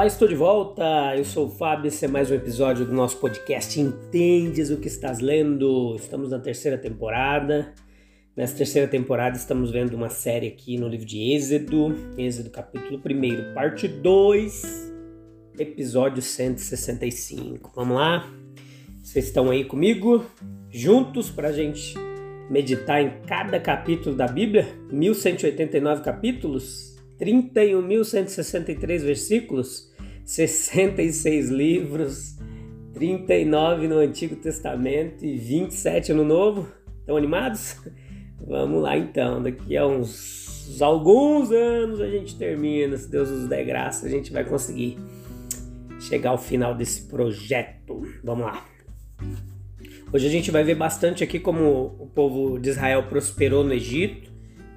Olá, estou de volta. Eu sou o Fábio. Esse é mais um episódio do nosso podcast Entendes o que estás lendo? Estamos na terceira temporada. Nessa terceira temporada estamos vendo uma série aqui no livro de Êxodo, Êxodo capítulo 1, parte 2, episódio 165. Vamos lá? Vocês estão aí comigo? Juntos para a gente meditar em cada capítulo da Bíblia? 1189 capítulos? 31.163 versículos? 66 livros, 39 no Antigo Testamento e 27 no Novo. Estão animados? Vamos lá então, daqui a uns alguns anos a gente termina, se Deus nos der graça, a gente vai conseguir chegar ao final desse projeto. Vamos lá. Hoje a gente vai ver bastante aqui como o povo de Israel prosperou no Egito,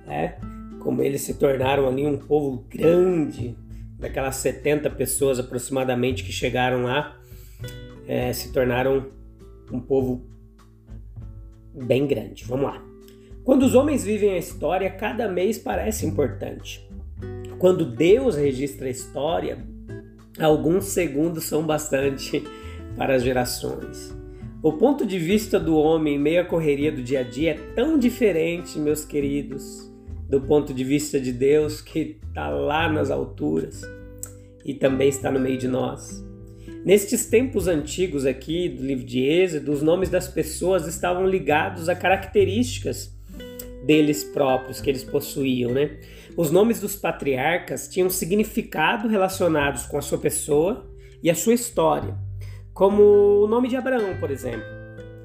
né? Como eles se tornaram ali um povo grande, daquelas 70 pessoas aproximadamente que chegaram lá, é, se tornaram um povo bem grande. Vamos lá. Quando os homens vivem a história, cada mês parece importante. Quando Deus registra a história, alguns segundos são bastante para as gerações. O ponto de vista do homem em meio correria do dia a dia é tão diferente, meus queridos, do ponto de vista de Deus que está lá nas alturas e também está no meio de nós. Nestes tempos antigos aqui do livro de Êxodo, os nomes das pessoas estavam ligados a características deles próprios que eles possuíam, né? Os nomes dos patriarcas tinham significado relacionados com a sua pessoa e a sua história, como o nome de Abraão, por exemplo,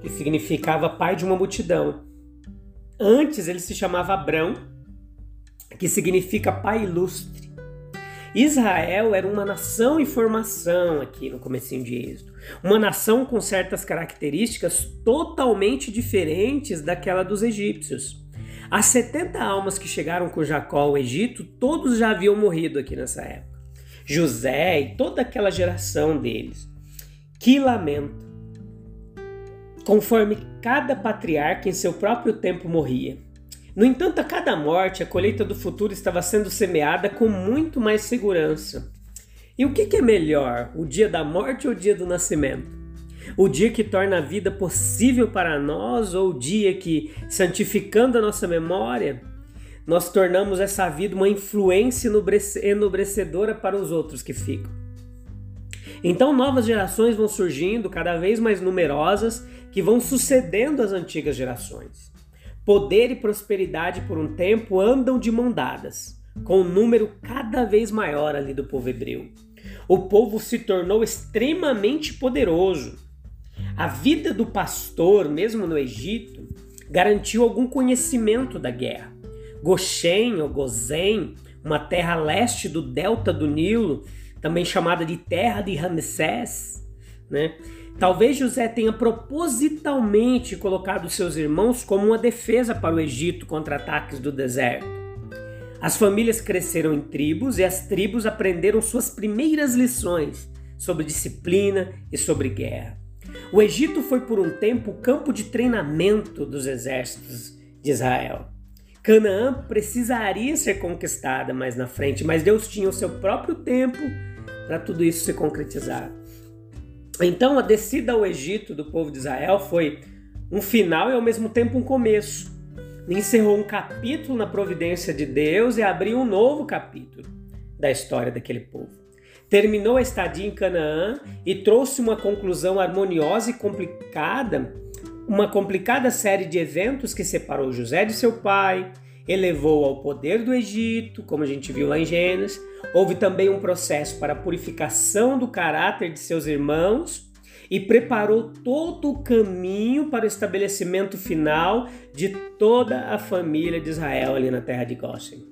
que significava pai de uma multidão. Antes ele se chamava Abrão que significa pai ilustre. Israel era uma nação em formação aqui no comecinho de Êxodo. Uma nação com certas características totalmente diferentes daquela dos egípcios. As 70 almas que chegaram com Jacó ao Egito, todos já haviam morrido aqui nessa época. José e toda aquela geração deles. Que lamento! Conforme cada patriarca em seu próprio tempo morria. No entanto, a cada morte, a colheita do futuro estava sendo semeada com muito mais segurança. E o que é melhor, o dia da morte ou o dia do nascimento? O dia que torna a vida possível para nós ou o dia que, santificando a nossa memória, nós tornamos essa vida uma influência enobrecedora para os outros que ficam? Então, novas gerações vão surgindo, cada vez mais numerosas, que vão sucedendo as antigas gerações. Poder e prosperidade por um tempo andam de mão dadas, com um número cada vez maior ali do povo hebreu. O povo se tornou extremamente poderoso. A vida do pastor, mesmo no Egito, garantiu algum conhecimento da guerra. Goshen ou Gozen, uma terra leste do delta do Nilo, também chamada de terra de Ramsés, né? Talvez José tenha propositalmente colocado seus irmãos como uma defesa para o Egito contra ataques do deserto. As famílias cresceram em tribos e as tribos aprenderam suas primeiras lições sobre disciplina e sobre guerra. O Egito foi por um tempo o campo de treinamento dos exércitos de Israel. Canaã precisaria ser conquistada mais na frente, mas Deus tinha o seu próprio tempo para tudo isso se concretizar. Então, a descida ao Egito do povo de Israel foi um final e ao mesmo tempo um começo. Encerrou um capítulo na providência de Deus e abriu um novo capítulo da história daquele povo. Terminou a estadia em Canaã e trouxe uma conclusão harmoniosa e complicada, uma complicada série de eventos que separou José de seu pai, elevou ao poder do Egito, como a gente viu lá em Gênesis. Houve também um processo para a purificação do caráter de seus irmãos e preparou todo o caminho para o estabelecimento final de toda a família de Israel ali na terra de Goshen.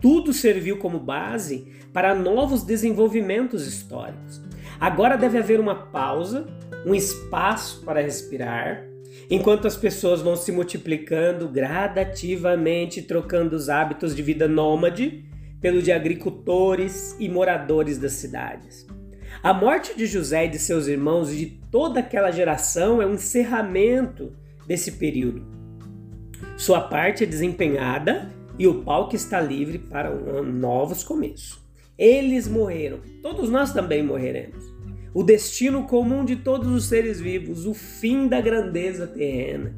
Tudo serviu como base para novos desenvolvimentos históricos. Agora deve haver uma pausa, um espaço para respirar, enquanto as pessoas vão se multiplicando gradativamente, trocando os hábitos de vida nômade pelo de agricultores e moradores das cidades. A morte de José e de seus irmãos e de toda aquela geração é um encerramento desse período. Sua parte é desempenhada e o palco está livre para novos começos. Eles morreram, todos nós também morreremos. O destino comum de todos os seres vivos, o fim da grandeza terrena.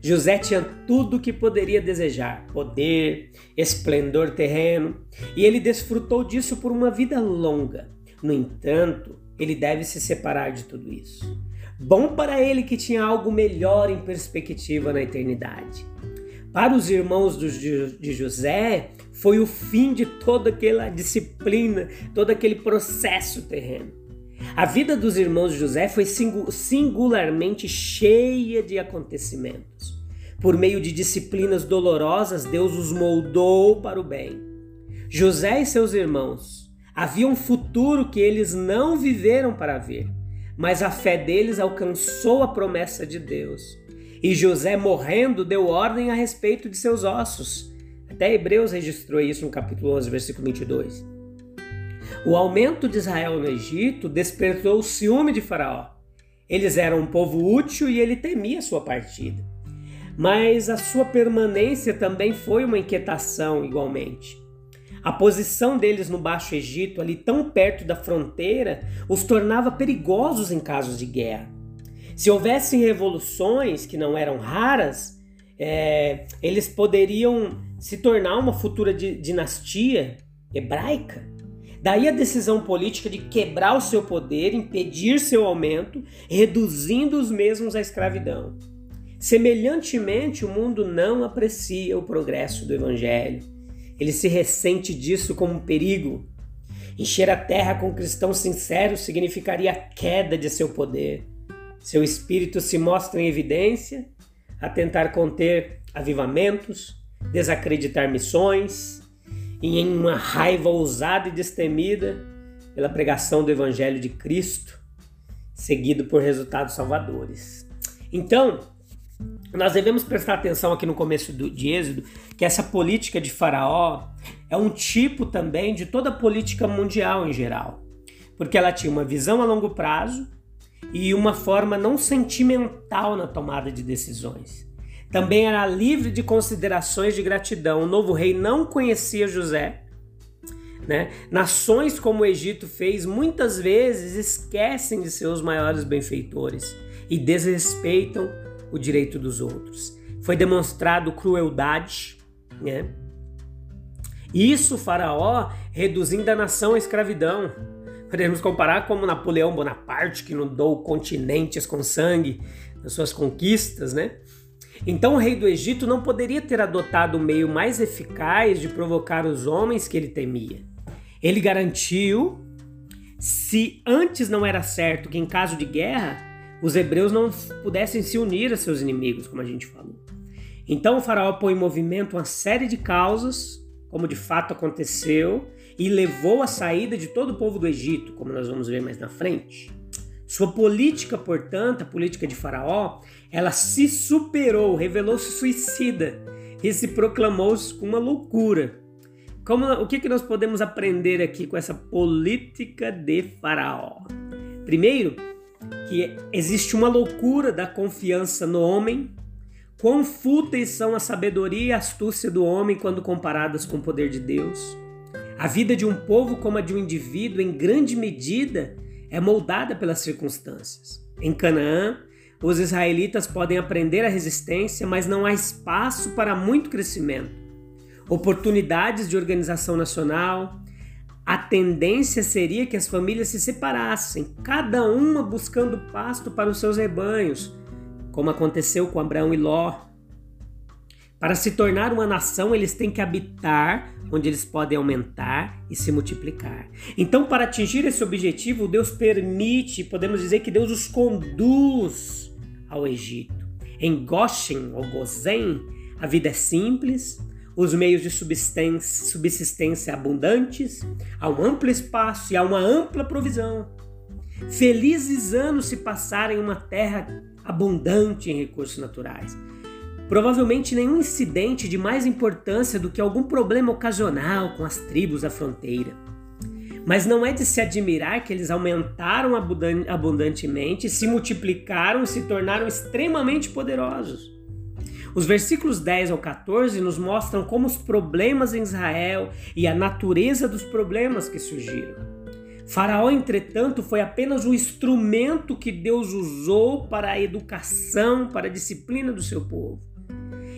José tinha tudo o que poderia desejar: poder, esplendor terreno, e ele desfrutou disso por uma vida longa. No entanto, ele deve se separar de tudo isso. Bom para ele que tinha algo melhor em perspectiva na eternidade. Para os irmãos de José, foi o fim de toda aquela disciplina, todo aquele processo terreno. A vida dos irmãos de José foi singularmente cheia de acontecimentos. Por meio de disciplinas dolorosas, Deus os moldou para o bem. José e seus irmãos Havia um futuro que eles não viveram para ver, mas a fé deles alcançou a promessa de Deus. E José, morrendo, deu ordem a respeito de seus ossos. Até Hebreus registrou isso no capítulo 11, versículo 22. O aumento de Israel no Egito despertou o ciúme de Faraó. Eles eram um povo útil e ele temia sua partida. Mas a sua permanência também foi uma inquietação, igualmente. A posição deles no Baixo Egito, ali tão perto da fronteira, os tornava perigosos em casos de guerra. Se houvessem revoluções, que não eram raras, é, eles poderiam se tornar uma futura dinastia hebraica. Daí a decisão política de quebrar o seu poder, impedir seu aumento, reduzindo os mesmos à escravidão. Semelhantemente, o mundo não aprecia o progresso do evangelho. Ele se ressente disso como um perigo. Encher a terra com cristãos sinceros significaria a queda de seu poder. Seu espírito se mostra em evidência a tentar conter avivamentos, desacreditar missões e em uma raiva ousada e destemida pela pregação do Evangelho de Cristo, seguido por resultados salvadores. Então, nós devemos prestar atenção aqui no começo do, de Êxodo que essa política de Faraó é um tipo também de toda a política mundial em geral, porque ela tinha uma visão a longo prazo e uma forma não sentimental na tomada de decisões. Também era livre de considerações de gratidão. O novo rei não conhecia José. Né? Nações como o Egito fez muitas vezes esquecem de seus maiores benfeitores e desrespeitam o direito dos outros. Foi demonstrado crueldade, né? Isso Faraó reduzindo a nação à escravidão. Podemos comparar como Napoleão Bonaparte, que inundou continentes com sangue nas suas conquistas, né? Então o rei do Egito não poderia ter adotado o meio mais eficaz de provocar os homens que ele temia. Ele garantiu, se antes não era certo que em caso de guerra os hebreus não pudessem se unir a seus inimigos, como a gente falou. Então o faraó pôs em movimento uma série de causas, como de fato aconteceu, e levou à saída de todo o povo do Egito, como nós vamos ver mais na frente. Sua política, portanto, a política de Faraó, ela se superou, revelou-se suicida e se proclamou uma loucura. Como, o que, que nós podemos aprender aqui com essa política de Faraó? Primeiro, que existe uma loucura da confiança no homem. Quão fúteis são a sabedoria e a astúcia do homem quando comparadas com o poder de Deus. A vida de um povo, como a de um indivíduo, em grande medida é moldada pelas circunstâncias. Em Canaã, os israelitas podem aprender a resistência, mas não há espaço para muito crescimento. Oportunidades de organização nacional, a tendência seria que as famílias se separassem, cada uma buscando pasto para os seus rebanhos, como aconteceu com Abraão e Ló. Para se tornar uma nação, eles têm que habitar onde eles podem aumentar e se multiplicar. Então, para atingir esse objetivo, Deus permite, podemos dizer que Deus os conduz ao Egito. Em Goshen ou Gozen, a vida é simples, os meios de subsistência, abundantes, há um amplo espaço e há uma ampla provisão. Felizes anos se passaram em uma terra abundante em recursos naturais. Provavelmente nenhum incidente de mais importância do que algum problema ocasional com as tribos à fronteira. Mas não é de se admirar que eles aumentaram abundantemente, se multiplicaram e se tornaram extremamente poderosos. Os versículos 10 ao 14 nos mostram como os problemas em Israel e a natureza dos problemas que surgiram. Faraó, entretanto, foi apenas o instrumento que Deus usou para a educação, para a disciplina do seu povo.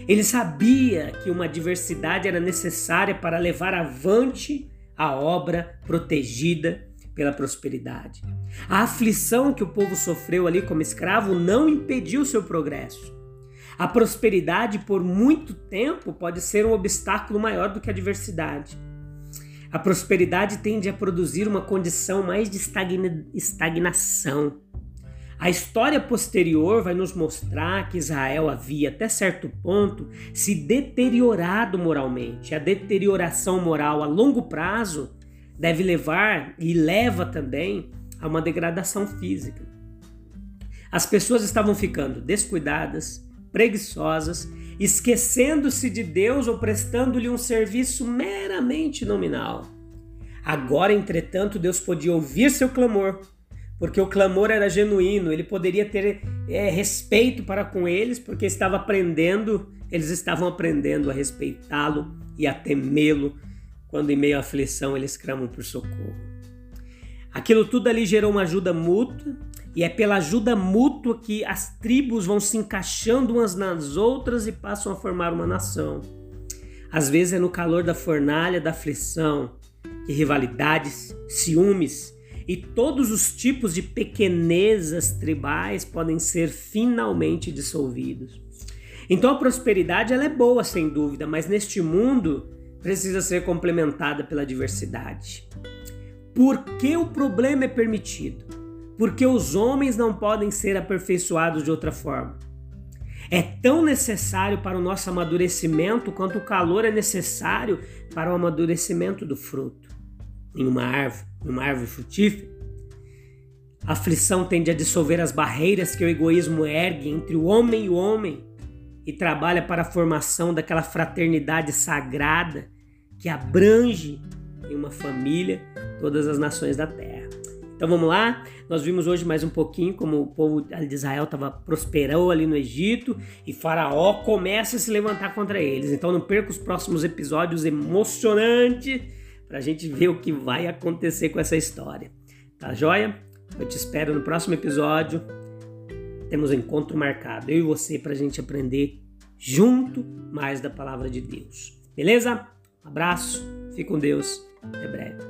Ele sabia que uma diversidade era necessária para levar avante a obra protegida pela prosperidade. A aflição que o povo sofreu ali como escravo não impediu seu progresso. A prosperidade por muito tempo pode ser um obstáculo maior do que a diversidade. A prosperidade tende a produzir uma condição mais de estagnação. A história posterior vai nos mostrar que Israel havia, até certo ponto, se deteriorado moralmente. A deterioração moral a longo prazo deve levar e leva também a uma degradação física. As pessoas estavam ficando descuidadas, preguiçosas, esquecendo-se de Deus ou prestando-lhe um serviço meramente nominal. Agora, entretanto, Deus podia ouvir seu clamor porque o clamor era genuíno, ele poderia ter é, respeito para com eles, porque estava aprendendo, eles estavam aprendendo a respeitá-lo e a temê-lo, quando em meio à aflição eles clamam por socorro. Aquilo tudo ali gerou uma ajuda mútua, e é pela ajuda mútua que as tribos vão se encaixando umas nas outras e passam a formar uma nação. Às vezes é no calor da fornalha da aflição que rivalidades, ciúmes, e todos os tipos de pequenezas tribais podem ser finalmente dissolvidos. Então a prosperidade ela é boa sem dúvida, mas neste mundo precisa ser complementada pela diversidade. Por que o problema é permitido? Porque os homens não podem ser aperfeiçoados de outra forma. É tão necessário para o nosso amadurecimento quanto o calor é necessário para o amadurecimento do fruto em uma árvore, numa árvore frutífera. A aflição tende a dissolver as barreiras que o egoísmo ergue entre o homem e o homem e trabalha para a formação daquela fraternidade sagrada que abrange em uma família todas as nações da terra. Então vamos lá, nós vimos hoje mais um pouquinho como o povo de Israel estava prosperou ali no Egito e Faraó começa a se levantar contra eles. Então não perca os próximos episódios emocionantes para a gente ver o que vai acontecer com essa história. Tá joia? Eu te espero no próximo episódio. Temos um encontro marcado, eu e você, para a gente aprender junto mais da palavra de Deus. Beleza? Um abraço, fique com Deus, até breve.